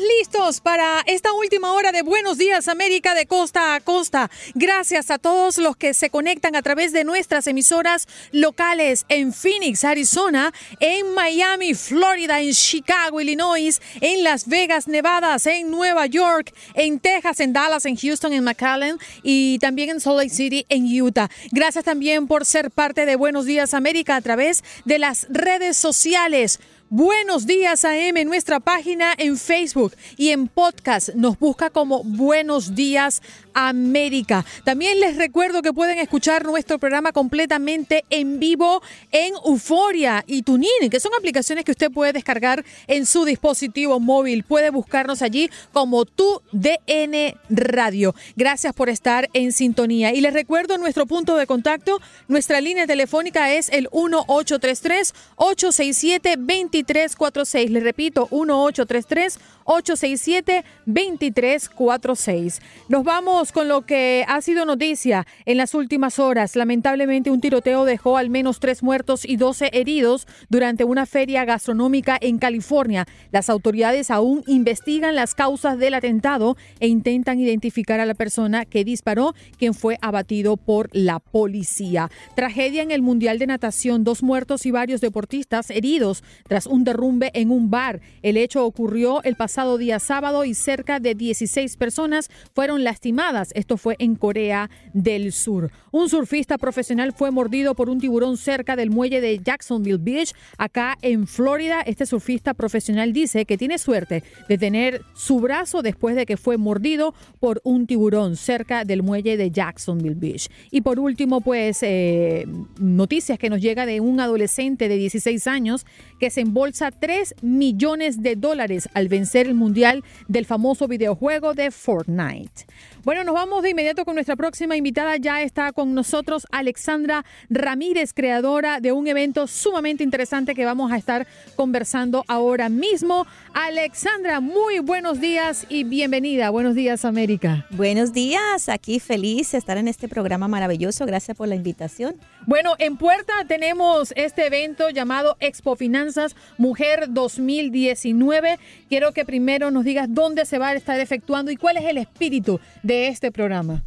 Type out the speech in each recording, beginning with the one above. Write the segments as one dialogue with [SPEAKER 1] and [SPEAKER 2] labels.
[SPEAKER 1] Listos para esta última hora de Buenos Días América de costa a costa. Gracias a todos los que se conectan a través de nuestras emisoras locales en Phoenix, Arizona, en Miami, Florida, en Chicago, Illinois, en Las Vegas, Nevada, en Nueva York, en Texas, en Dallas, en Houston, en McAllen y también en Salt Lake City, en Utah. Gracias también por ser parte de Buenos Días América a través de las redes sociales. Buenos días AM en nuestra página en Facebook y en podcast. Nos busca como Buenos días América. También les recuerdo que pueden escuchar nuestro programa completamente en vivo en Euforia y Tunin, que son aplicaciones que usted puede descargar en su dispositivo móvil. Puede buscarnos allí como tu DN Radio. Gracias por estar en sintonía. Y les recuerdo nuestro punto de contacto. Nuestra línea telefónica es el 1833 867 2346. Les repito, 1833 867-2346. Nos vamos con lo que ha sido noticia en las últimas horas. Lamentablemente un tiroteo dejó al menos tres muertos y 12 heridos durante una feria gastronómica en California. Las autoridades aún investigan las causas del atentado e intentan identificar a la persona que disparó, quien fue abatido por la policía. Tragedia en el Mundial de Natación. Dos muertos y varios deportistas heridos tras un derrumbe en un bar. El hecho ocurrió el pasado día sábado y cerca de 16 personas fueron lastimadas. Esto fue en Corea del Sur. Un surfista profesional fue mordido por un tiburón cerca del muelle de Jacksonville Beach, acá en Florida. Este surfista profesional dice que tiene suerte de tener su brazo después de que fue mordido por un tiburón cerca del muelle de Jacksonville Beach. Y por último, pues eh, noticias que nos llega de un adolescente de 16 años que se embolsa 3 millones de dólares al vencer el mundial del famoso videojuego de Fortnite. Bueno, nos vamos de inmediato con nuestra próxima invitada. Ya está con nosotros Alexandra Ramírez, creadora de un evento sumamente interesante que vamos a estar conversando ahora mismo. Alexandra, muy buenos días y bienvenida. Buenos días, América.
[SPEAKER 2] Buenos días, aquí feliz de estar en este programa maravilloso. Gracias por la invitación.
[SPEAKER 1] Bueno, en puerta tenemos este evento llamado Expo Finanzas Mujer 2019. Quiero que primero nos digas dónde se va a estar efectuando y cuál es el espíritu de este programa.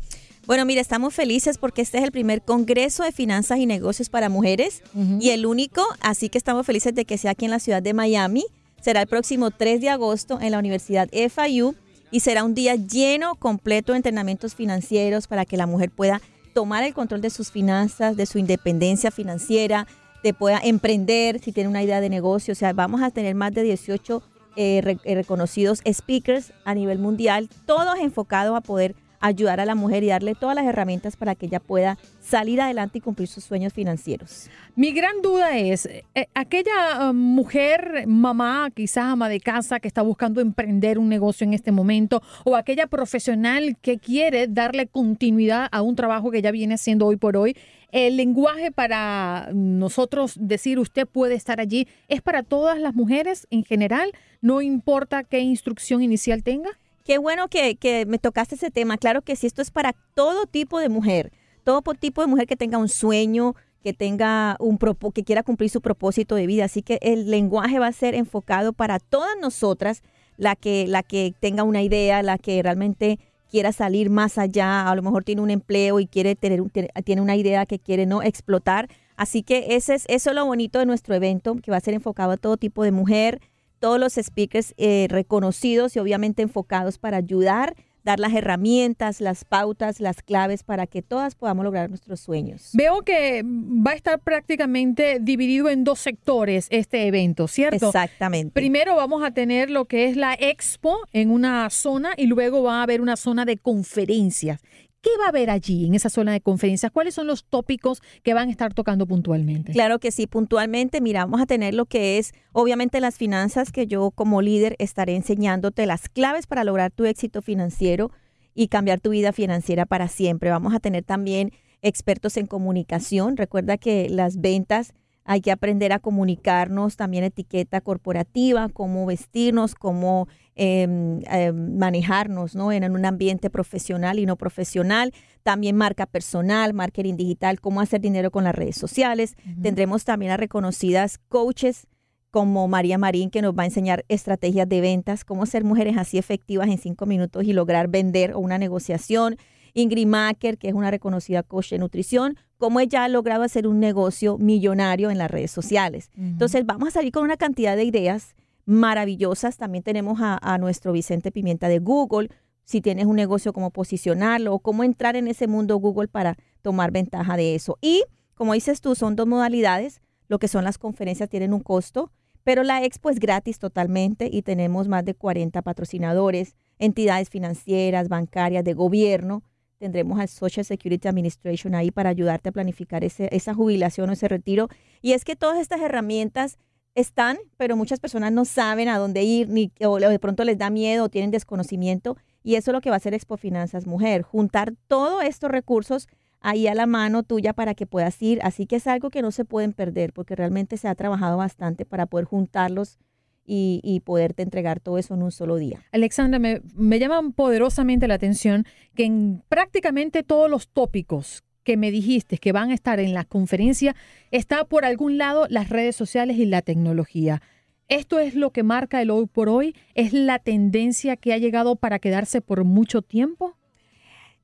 [SPEAKER 2] Bueno, mira, estamos felices porque este es el primer Congreso de Finanzas y Negocios para Mujeres y el único, así que estamos felices de que sea aquí en la ciudad de Miami. Será el próximo 3 de agosto en la Universidad FIU y será un día lleno, completo de entrenamientos financieros para que la mujer pueda tomar el control de sus finanzas, de su independencia financiera, de pueda emprender si tiene una idea de negocio. O sea, vamos a tener más de 18 eh, eh, reconocidos speakers a nivel mundial, todos enfocados a poder ayudar a la mujer y darle todas las herramientas para que ella pueda salir adelante y cumplir sus sueños financieros.
[SPEAKER 1] Mi gran duda es, eh, aquella um, mujer, mamá, quizás ama de casa, que está buscando emprender un negocio en este momento, o aquella profesional que quiere darle continuidad a un trabajo que ya viene haciendo hoy por hoy, el lenguaje para nosotros decir usted puede estar allí es para todas las mujeres en general, no importa qué instrucción inicial tenga.
[SPEAKER 2] Qué bueno que, me tocaste ese tema. Claro que sí, esto es para todo tipo de mujer, todo tipo de mujer que tenga un sueño, que tenga un que quiera cumplir su propósito de vida. Así que el lenguaje va a ser enfocado para todas nosotras, la que, la que tenga una idea, la que realmente quiera salir más allá, a lo mejor tiene un empleo y quiere tener tiene una idea que quiere no explotar. Así que ese es, eso es lo bonito de nuestro evento, que va a ser enfocado a todo tipo de mujer, todos los speakers eh, reconocidos y obviamente enfocados para ayudar, dar las herramientas, las pautas, las claves para que todas podamos lograr nuestros sueños.
[SPEAKER 1] Veo que va a estar prácticamente dividido en dos sectores este evento, ¿cierto?
[SPEAKER 2] Exactamente.
[SPEAKER 1] Primero vamos a tener lo que es la expo en una zona y luego va a haber una zona de conferencias. ¿Qué va a haber allí en esa zona de conferencias? ¿Cuáles son los tópicos que van a estar tocando puntualmente?
[SPEAKER 2] Claro que sí, puntualmente, mira, vamos a tener lo que es, obviamente, las finanzas, que yo como líder estaré enseñándote las claves para lograr tu éxito financiero y cambiar tu vida financiera para siempre. Vamos a tener también expertos en comunicación. Recuerda que las ventas hay que aprender a comunicarnos, también etiqueta corporativa, cómo vestirnos, cómo em, em, manejarnos ¿no? en, un ambiente profesional y no profesional. También marca personal, marketing digital, cómo hacer dinero con las redes sociales. Tendremos también a reconocidas coaches como María Marín, que nos va a enseñar estrategias de ventas, cómo ser mujeres así efectivas en cinco minutos y lograr vender o una negociación. Ingrid Macker, que es una reconocida coach de nutrición, cómo ella ha logrado hacer un negocio millonario en las redes sociales. Entonces, vamos a salir con una cantidad de ideas maravillosas. También tenemos a, a nuestro Vicente Pimienta de Google, si tienes un negocio, cómo posicionarlo o cómo entrar en ese mundo Google para tomar ventaja de eso. Y, como dices tú, son dos modalidades. Lo que son las conferencias tienen un costo pero la expo es gratis totalmente y tenemos más de 40 patrocinadores, entidades financieras, bancarias, de gobierno. Tendremos al Social Security Administration ahí para ayudarte a planificar ese, esa jubilación o ese retiro. Y es que todas estas herramientas están, pero muchas personas no saben a dónde ir, ni, o de pronto les da miedo o tienen desconocimiento. Y eso es lo que va a hacer Expo Finanzas Mujer, juntar todos estos recursos ahí a la mano tuya para que puedas ir. Así que es algo que no se pueden perder porque realmente se ha trabajado bastante para poder juntarlos y, poderte entregar todo eso en un solo día.
[SPEAKER 1] Alexandra, me, me poderosamente la atención que en prácticamente todos los tópicos que me dijiste que van a estar en la conferencia, está por algún lado las redes sociales y la tecnología. ¿Esto es lo que marca el hoy por hoy? ¿Es la tendencia que ha llegado para quedarse por mucho tiempo?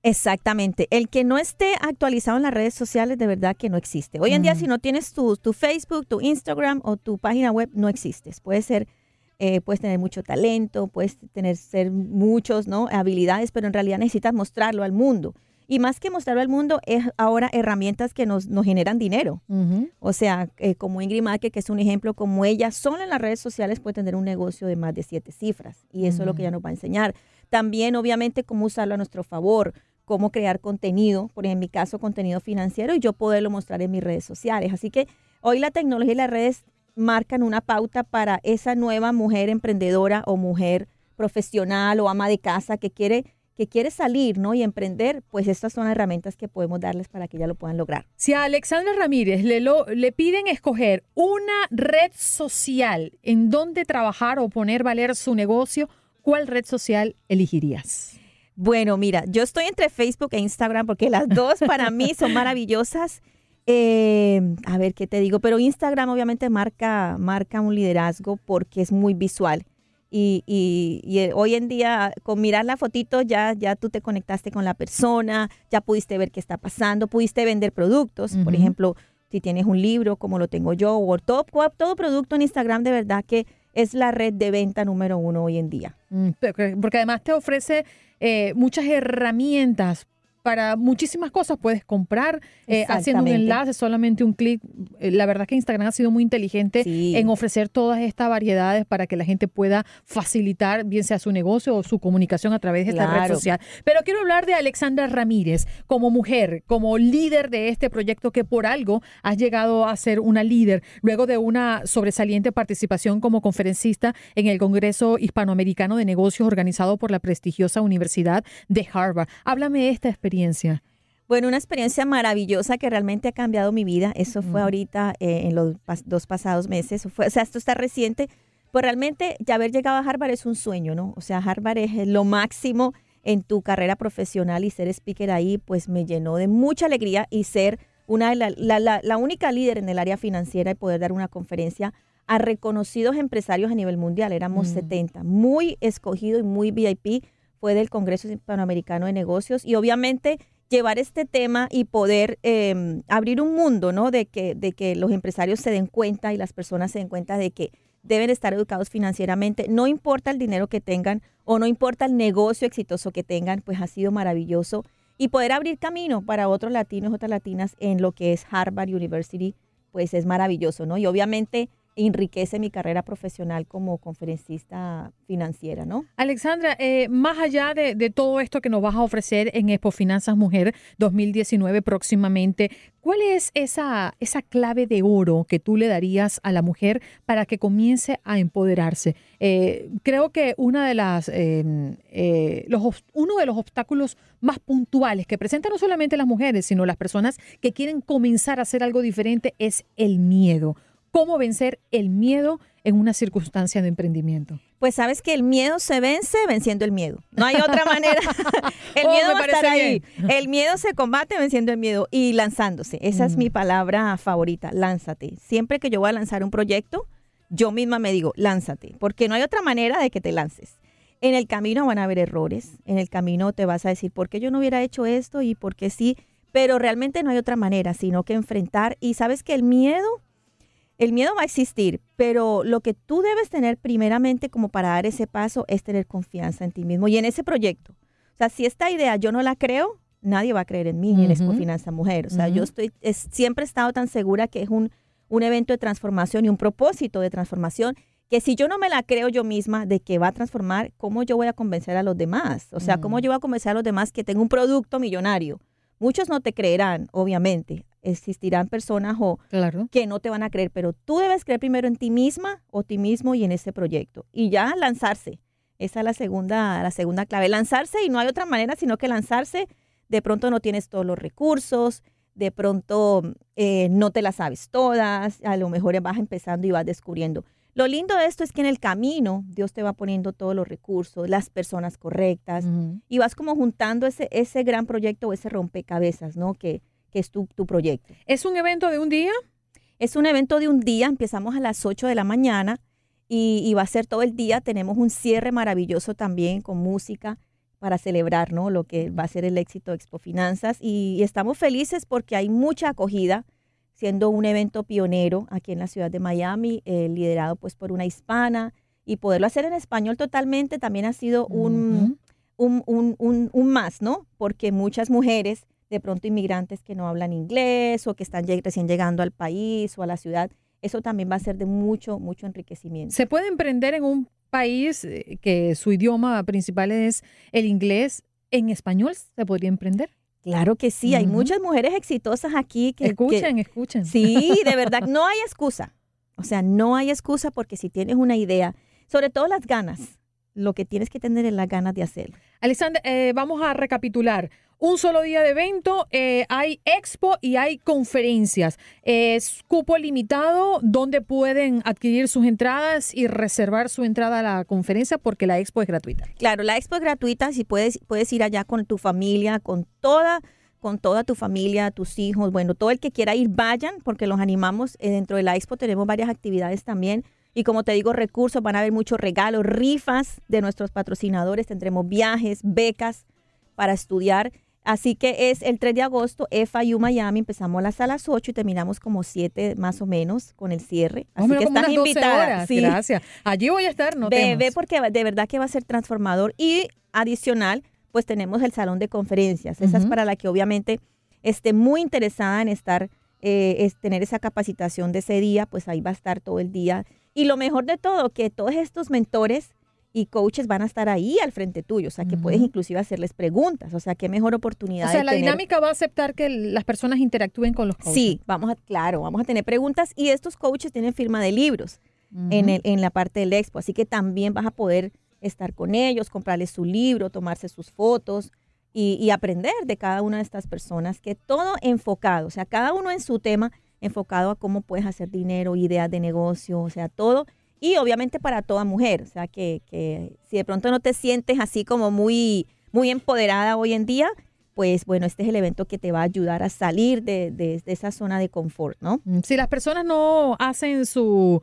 [SPEAKER 2] Exactamente. El que no esté actualizado en las redes sociales, de verdad que no existe. Hoy en día, si no tienes tu, tu, Facebook, tu Instagram o tu página web, no existes. Puedes ser, eh, puedes tener mucho talento, puedes tener ser muchos, ¿no? Habilidades, pero en realidad necesitas mostrarlo al mundo. Y más que mostrarlo al mundo, es ahora herramientas que nos, nos generan dinero. O sea, eh, como Ingrid Maque, que es un ejemplo, como ella solo en las redes sociales puede tener un negocio de más de siete cifras. Y eso es lo que ella nos va a enseñar. También, obviamente, cómo usarlo a nuestro favor cómo crear contenido, por ejemplo, en mi caso contenido financiero, y yo poderlo mostrar en mis redes sociales. Así que hoy la tecnología y las redes marcan una pauta para esa nueva mujer emprendedora o mujer profesional o ama de casa que quiere que quiere salir ¿no? y emprender, pues estas son herramientas que podemos darles para que ya lo puedan lograr.
[SPEAKER 1] Si a Alexandra Ramírez le, le piden escoger una red social en donde trabajar o poner valer su negocio, ¿cuál red social elegirías?
[SPEAKER 2] Bueno, mira, yo estoy entre Facebook e Instagram porque las dos para mí son maravillosas. Eh, a ver qué te digo, pero Instagram obviamente marca, marca un liderazgo porque es muy visual. Y, y, eh, hoy en día, con mirar la fotito, ya, ya tú te conectaste con la persona, ya pudiste ver qué está pasando, pudiste vender productos. Por ejemplo, si tienes un libro como lo tengo yo, o todo, todo producto en Instagram, de verdad que es la red de venta número uno hoy en día.
[SPEAKER 1] Mm, porque además te ofrece eh, muchas herramientas para muchísimas cosas puedes comprar eh, haciendo un enlace, solamente un clic. Eh, la verdad que Instagram ha sido muy inteligente en ofrecer todas estas variedades para que la gente pueda facilitar bien sea su negocio o su comunicación a través de esta red social. Pero quiero hablar de Alexandra Ramírez como mujer, como líder de este proyecto que por algo has llegado a ser una líder luego de una sobresaliente participación como conferencista en el Congreso Hispanoamericano de Negocios organizado por la prestigiosa Universidad de Harvard. Háblame de esta experiencia
[SPEAKER 2] bueno, una experiencia maravillosa que realmente ha cambiado mi vida. Eso fue ahorita eh, en los dos pasados meses. Fue, o sea, esto está reciente. Pues realmente ya haber llegado a Harvard es un sueño, ¿no? O sea, Harvard es lo máximo en tu carrera profesional y ser speaker ahí, pues me llenó de mucha alegría y ser una de la, la, única líder en el área financiera y poder dar una conferencia a reconocidos empresarios a nivel mundial. Éramos 70, muy escogido y muy VIP fue del Congreso Hispanoamericano de Negocios y obviamente llevar este tema y poder em, abrir un mundo, ¿no? De que, de que los empresarios se den cuenta y las personas se den cuenta de que deben estar educados financieramente, no importa el dinero que tengan o no importa el negocio exitoso que tengan, pues ha sido maravilloso. Y poder abrir camino para otros latinos, otras latinas en lo que es Harvard University, pues es maravilloso, ¿no? Y obviamente enriquece mi carrera profesional como conferencista financiera, ¿no?
[SPEAKER 1] Alexandra, eh, más allá de, todo esto que nos vas a ofrecer en Expo Finanzas Mujer 2019 próximamente, ¿cuál es esa, clave de oro que tú le darías a la mujer para que comience a empoderarse? Eh, creo que una de las, eh, uno de los obstáculos más puntuales que presentan no solamente las mujeres, sino las personas que quieren comenzar a hacer algo diferente es el miedo cómo vencer el miedo en una circunstancia de emprendimiento?
[SPEAKER 2] Pues sabes que el miedo se vence venciendo el miedo. No hay otra manera. el oh, miedo va a estar ahí. El miedo se combate venciendo el miedo y lanzándose. Esa es mi mm. palabra favorita, lánzate. Siempre que yo voy a lanzar un proyecto, yo misma me digo, lánzate, porque no hay otra manera de que te lances. En el camino van a haber errores, en el camino te vas a decir, ¿por qué yo no hubiera hecho esto y por qué sí? Pero realmente no hay otra manera, sino que enfrentar. Y sabes que el miedo, el miedo va a existir, pero lo que tú debes tener primeramente como para dar ese paso es tener confianza en ti mismo y en ese proyecto. O sea, si esta idea yo no la creo, nadie va a creer en mí ni en Expo Finanza Mujer. O sea, yo estoy, siempre he estado tan segura que es un, un evento de transformación y un propósito de transformación que si yo no me la creo yo misma de que va a transformar, ¿cómo yo voy a convencer a los demás? O sea, ¿cómo mm. yo voy a convencer a los demás que tengo un producto millonario? Muchos no te creerán, obviamente. Existirán personas o que no te van a creer, pero tú debes creer primero en ti misma o ti mismo y en ese proyecto. Y ya lanzarse. Esa es la segunda, la segunda clave. Lanzarse y no hay otra manera sino que lanzarse de pronto no tienes todos los recursos, de pronto eh, no te las sabes todas, a lo mejor vas empezando y vas descubriendo. Lo lindo de esto es que en el camino Dios te va poniendo todos los recursos, las personas correctas y vas como juntando ese, ese gran proyecto o ese rompecabezas, ¿no? Que, que es tu, tu proyecto.
[SPEAKER 1] ¿Es un evento de un día?
[SPEAKER 2] Es un evento de un día, empezamos a las 8 de la mañana y, y va a ser todo el día. Tenemos un cierre maravilloso también con música para celebrar ¿no? lo que va a ser el éxito de Expo Finanzas y, estamos felices porque hay mucha acogida, siendo un evento pionero aquí en la ciudad de Miami, eh, liderado pues por una hispana y poderlo hacer en español totalmente también ha sido un, un, un, un, más, ¿no? Porque muchas mujeres, de pronto inmigrantes que no hablan inglés o que están recién llegando al país o a la ciudad, eso también va a ser de mucho, mucho enriquecimiento.
[SPEAKER 1] ¿Se puede emprender en un país eh, que su idioma principal es el inglés, ¿en español se podría emprender?
[SPEAKER 2] Claro que sí, hay muchas mujeres exitosas aquí que...
[SPEAKER 1] Escuchen, escuchen.
[SPEAKER 2] Sí, de verdad, no hay excusa. O sea, no hay excusa porque si tienes una idea, sobre todo las ganas, lo que tienes que tener es las ganas de hacerlo.
[SPEAKER 1] Alexander, eh, vamos a recapitular un solo día de evento, eh, hay expo y hay conferencias. Es cupo limitado donde pueden adquirir sus entradas y reservar su entrada a la conferencia porque la expo es gratuita.
[SPEAKER 2] Claro, la expo es gratuita, si puedes, puedes ir allá con tu familia, con toda con toda tu familia, tus hijos, bueno, todo el que quiera ir, vayan, porque los animamos. Eh, dentro de la expo tenemos varias actividades también. Y como te digo, recursos, van a haber muchos regalos, rifas de nuestros patrocinadores, tendremos viajes, becas para estudiar. Así que es el 3 de agosto, FIU Miami, empezamos a las 8 y terminamos como 7 más o menos con el cierre. Así que estás invitada.
[SPEAKER 1] Sí. Gracias. Allí voy a estar, no
[SPEAKER 2] ve porque de verdad que va a ser transformador y adicional, pues tenemos el salón de conferencias. Esa es para la que obviamente esté muy interesada en estar, eh, es tener esa capacitación de ese día, pues ahí va a estar todo el día. Y lo mejor de todo, que todos estos mentores y coaches van a estar ahí al frente tuyo, o sea, que puedes inclusive hacerles preguntas, o sea, qué mejor oportunidad.
[SPEAKER 1] O sea, la dinámica va a aceptar que las personas interactúen con los coaches.
[SPEAKER 2] Sí, vamos a, claro, vamos a tener preguntas y estos coaches tienen firma de libros en, el, en la parte del expo, así que también vas a poder estar con ellos, comprarles su libro, tomarse sus fotos y, y aprender de cada una de estas personas, que todo enfocado, o sea, cada uno en su tema, enfocado a cómo puedes hacer dinero, ideas de negocio, o sea, todo y obviamente para toda mujer, o sea, que, que si de pronto no te sientes así como muy, muy empoderada hoy en día, pues bueno, este es el evento que te va a ayudar a salir de, de, esa zona de confort, ¿no?
[SPEAKER 1] Mm, si las personas no hacen su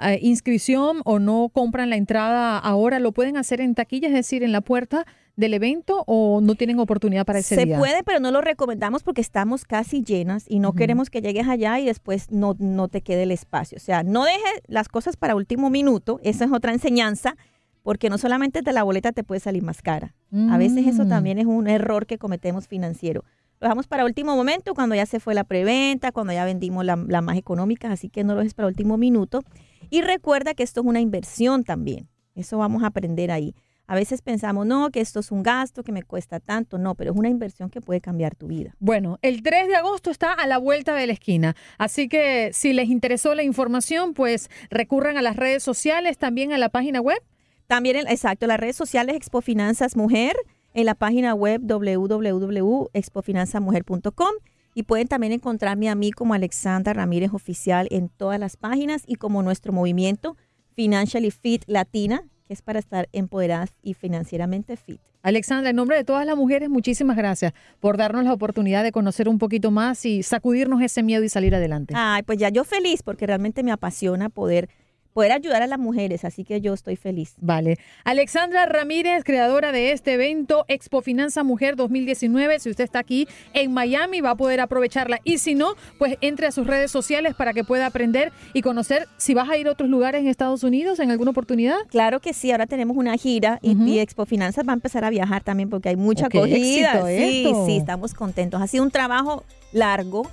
[SPEAKER 1] eh, inscripción o no compran la entrada ahora, lo pueden hacer en taquilla, es decir, en la puerta del evento o no tienen oportunidad para ese
[SPEAKER 2] día? Se puede, pero no lo recomendamos porque estamos casi llenas y no queremos que llegues allá y después no, no te quede el espacio. O sea, no dejes las cosas para último minuto, esa es otra enseñanza, porque no solamente de la boleta te puede salir más cara. A veces eso mm. también es un error que cometemos financiero. Lo dejamos para último momento, cuando ya se fue la preventa, cuando ya vendimos la, la más económica, así que no lo dejes para último minuto. Y recuerda que esto es una inversión también. Eso vamos a aprender ahí. A veces pensamos, no, que esto es un gasto que me cuesta tanto. No, pero es una inversión que puede cambiar tu vida.
[SPEAKER 1] Bueno, el 3 de agosto está a la vuelta de la esquina. Así que si les interesó la información, pues recurran a las redes sociales, también a la página web.
[SPEAKER 2] También, exacto, las redes sociales Expo Finanzas Mujer, en la página web www.expofinanzamujer.com y pueden también encontrarme a mí como Alexandra Ramírez Oficial en todas las páginas y como nuestro movimiento Financially Fit Latina, que es para estar empoderadas y financieramente fit.
[SPEAKER 1] Alexandra, en nombre de todas las mujeres, muchísimas gracias por darnos la oportunidad de conocer un poquito más y sacudirnos ese miedo y salir adelante.
[SPEAKER 2] Ay, pues ya yo feliz porque realmente me apasiona poder poder ayudar a las mujeres, así que yo estoy feliz.
[SPEAKER 1] Vale. Alexandra Ramírez, creadora de este evento Expo Finanza Mujer 2019. Si usted está aquí en Miami, va a poder aprovecharla. Y si no, pues entre a sus redes sociales para que pueda aprender y conocer si vas a ir a otros lugares en Estados Unidos en alguna oportunidad.
[SPEAKER 2] Claro que sí, ahora tenemos una gira y, y Expo Finanzas va a empezar a viajar también porque hay mucha
[SPEAKER 1] qué
[SPEAKER 2] acogida.
[SPEAKER 1] éxito
[SPEAKER 2] Sí,
[SPEAKER 1] esto.
[SPEAKER 2] sí, estamos contentos. Ha sido un trabajo largo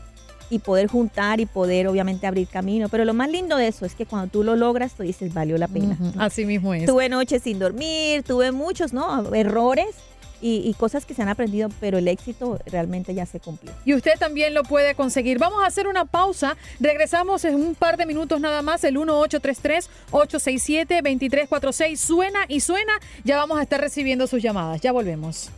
[SPEAKER 2] y poder juntar y poder obviamente abrir camino, pero lo más lindo de eso es que cuando tú lo logras, tú dices, valió la pena.
[SPEAKER 1] Así mismo es.
[SPEAKER 2] Tuve noches sin dormir, tuve muchos, ¿no? Errores y, y cosas que se han aprendido, pero el éxito realmente ya se cumplió.
[SPEAKER 1] Y usted también lo puede conseguir. Vamos a hacer una pausa. Regresamos en un par de minutos nada más. El 1833-867-2346 suena y suena. Ya vamos a estar recibiendo sus llamadas. Ya volvemos.